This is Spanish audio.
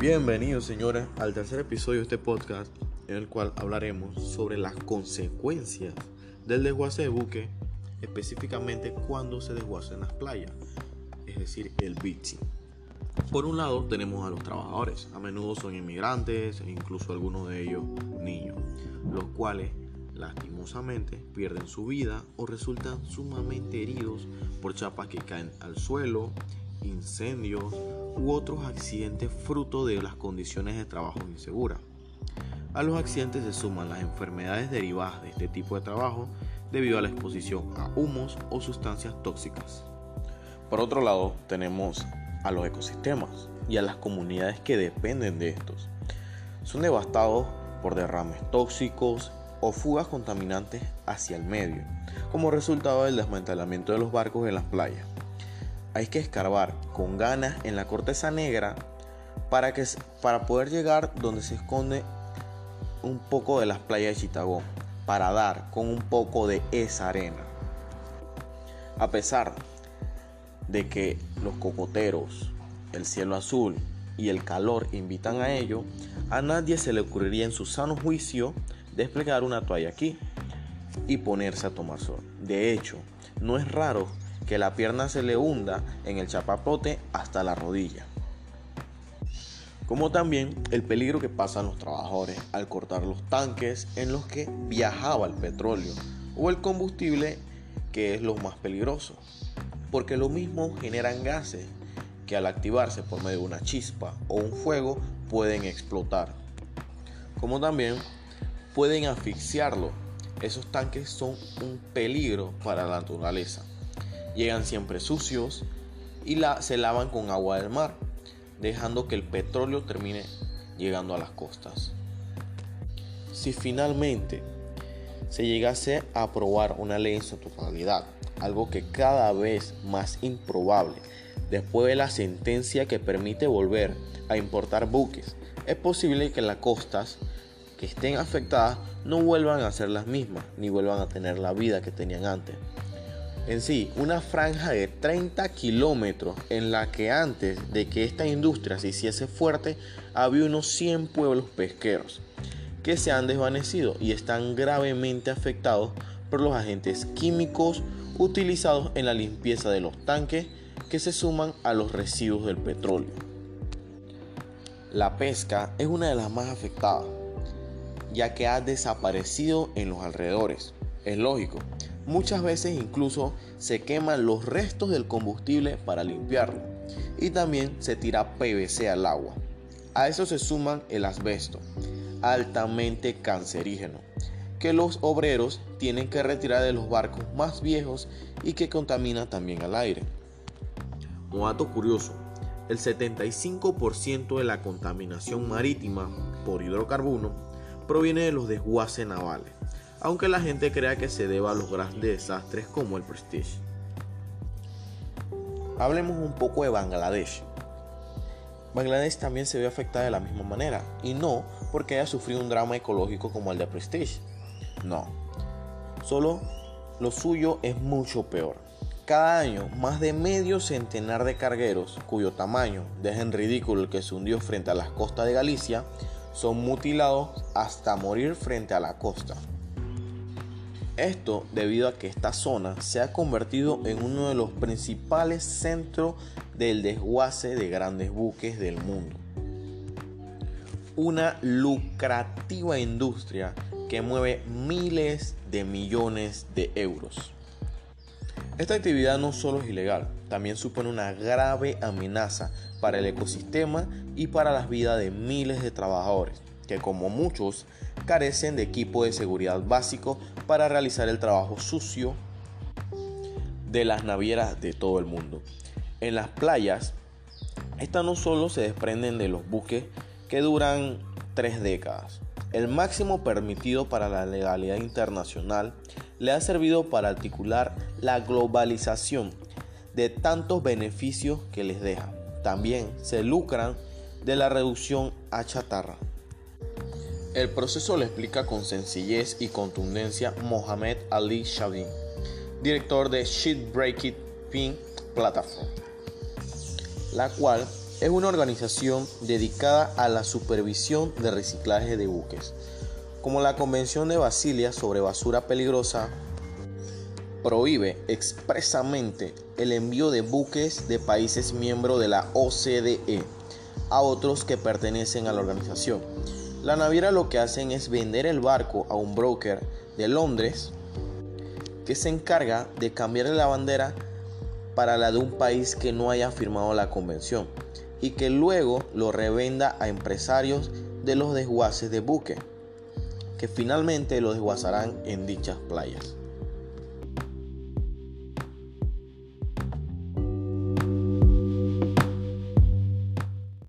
Bienvenidos señores al tercer episodio de este podcast en el cual hablaremos sobre las consecuencias del desguace de buque, específicamente cuando se desguace las playas, es decir, el beaching. Por un lado tenemos a los trabajadores, a menudo son inmigrantes e incluso algunos de ellos niños, los cuales lastimosamente pierden su vida o resultan sumamente heridos por chapas que caen al suelo, incendios u otros accidentes fruto de las condiciones de trabajo inseguras. A los accidentes se suman las enfermedades derivadas de este tipo de trabajo debido a la exposición a humos o sustancias tóxicas. Por otro lado, tenemos a los ecosistemas y a las comunidades que dependen de estos. Son devastados por derrames tóxicos o fugas contaminantes hacia el medio, como resultado del desmantelamiento de los barcos en las playas hay que escarbar con ganas en la corteza negra para, que, para poder llegar donde se esconde un poco de las playas de Chitagón, para dar con un poco de esa arena. A pesar de que los cocoteros, el cielo azul y el calor invitan a ello, a nadie se le ocurriría en su sano juicio desplegar una toalla aquí y ponerse a tomar sol. De hecho, no es raro que la pierna se le hunda en el chapapote hasta la rodilla. Como también el peligro que pasan los trabajadores al cortar los tanques en los que viajaba el petróleo o el combustible que es lo más peligroso, porque lo mismo generan gases que al activarse por medio de una chispa o un fuego pueden explotar. Como también pueden asfixiarlo. Esos tanques son un peligro para la naturaleza llegan siempre sucios y la, se lavan con agua del mar, dejando que el petróleo termine llegando a las costas. Si finalmente se llegase a aprobar una ley en su totalidad, algo que cada vez más improbable, después de la sentencia que permite volver a importar buques, es posible que las costas que estén afectadas no vuelvan a ser las mismas, ni vuelvan a tener la vida que tenían antes en sí una franja de 30 kilómetros en la que antes de que esta industria se hiciese fuerte había unos 100 pueblos pesqueros que se han desvanecido y están gravemente afectados por los agentes químicos utilizados en la limpieza de los tanques que se suman a los residuos del petróleo. La pesca es una de las más afectadas, ya que ha desaparecido en los alrededores. Es lógico, Muchas veces incluso se queman los restos del combustible para limpiarlo y también se tira PVC al agua. A eso se suman el asbesto, altamente cancerígeno, que los obreros tienen que retirar de los barcos más viejos y que contamina también al aire. Un dato curioso, el 75% de la contaminación marítima por hidrocarburos proviene de los desguaces navales aunque la gente crea que se deba a los grandes desastres como el Prestige. Hablemos un poco de Bangladesh. Bangladesh también se ve afectada de la misma manera, y no porque haya sufrido un drama ecológico como el de Prestige. No, solo lo suyo es mucho peor. Cada año, más de medio centenar de cargueros, cuyo tamaño deja en ridículo el que se hundió frente a las costas de Galicia, son mutilados hasta morir frente a la costa. Esto debido a que esta zona se ha convertido en uno de los principales centros del desguace de grandes buques del mundo. Una lucrativa industria que mueve miles de millones de euros. Esta actividad no solo es ilegal, también supone una grave amenaza para el ecosistema y para las vidas de miles de trabajadores, que como muchos carecen de equipo de seguridad básico para realizar el trabajo sucio de las navieras de todo el mundo. En las playas, estas no solo se desprenden de los buques que duran tres décadas. El máximo permitido para la legalidad internacional le ha servido para articular la globalización de tantos beneficios que les deja. También se lucran de la reducción a chatarra. El proceso lo explica con sencillez y contundencia Mohamed Ali Shavin, director de It Pin Platform, la cual es una organización dedicada a la supervisión de reciclaje de buques. Como la Convención de Basilia sobre basura peligrosa prohíbe expresamente el envío de buques de países miembros de la OCDE a otros que pertenecen a la organización. La naviera lo que hacen es vender el barco a un broker de Londres que se encarga de cambiarle la bandera para la de un país que no haya firmado la convención y que luego lo revenda a empresarios de los desguaces de buque, que finalmente lo desguazarán en dichas playas.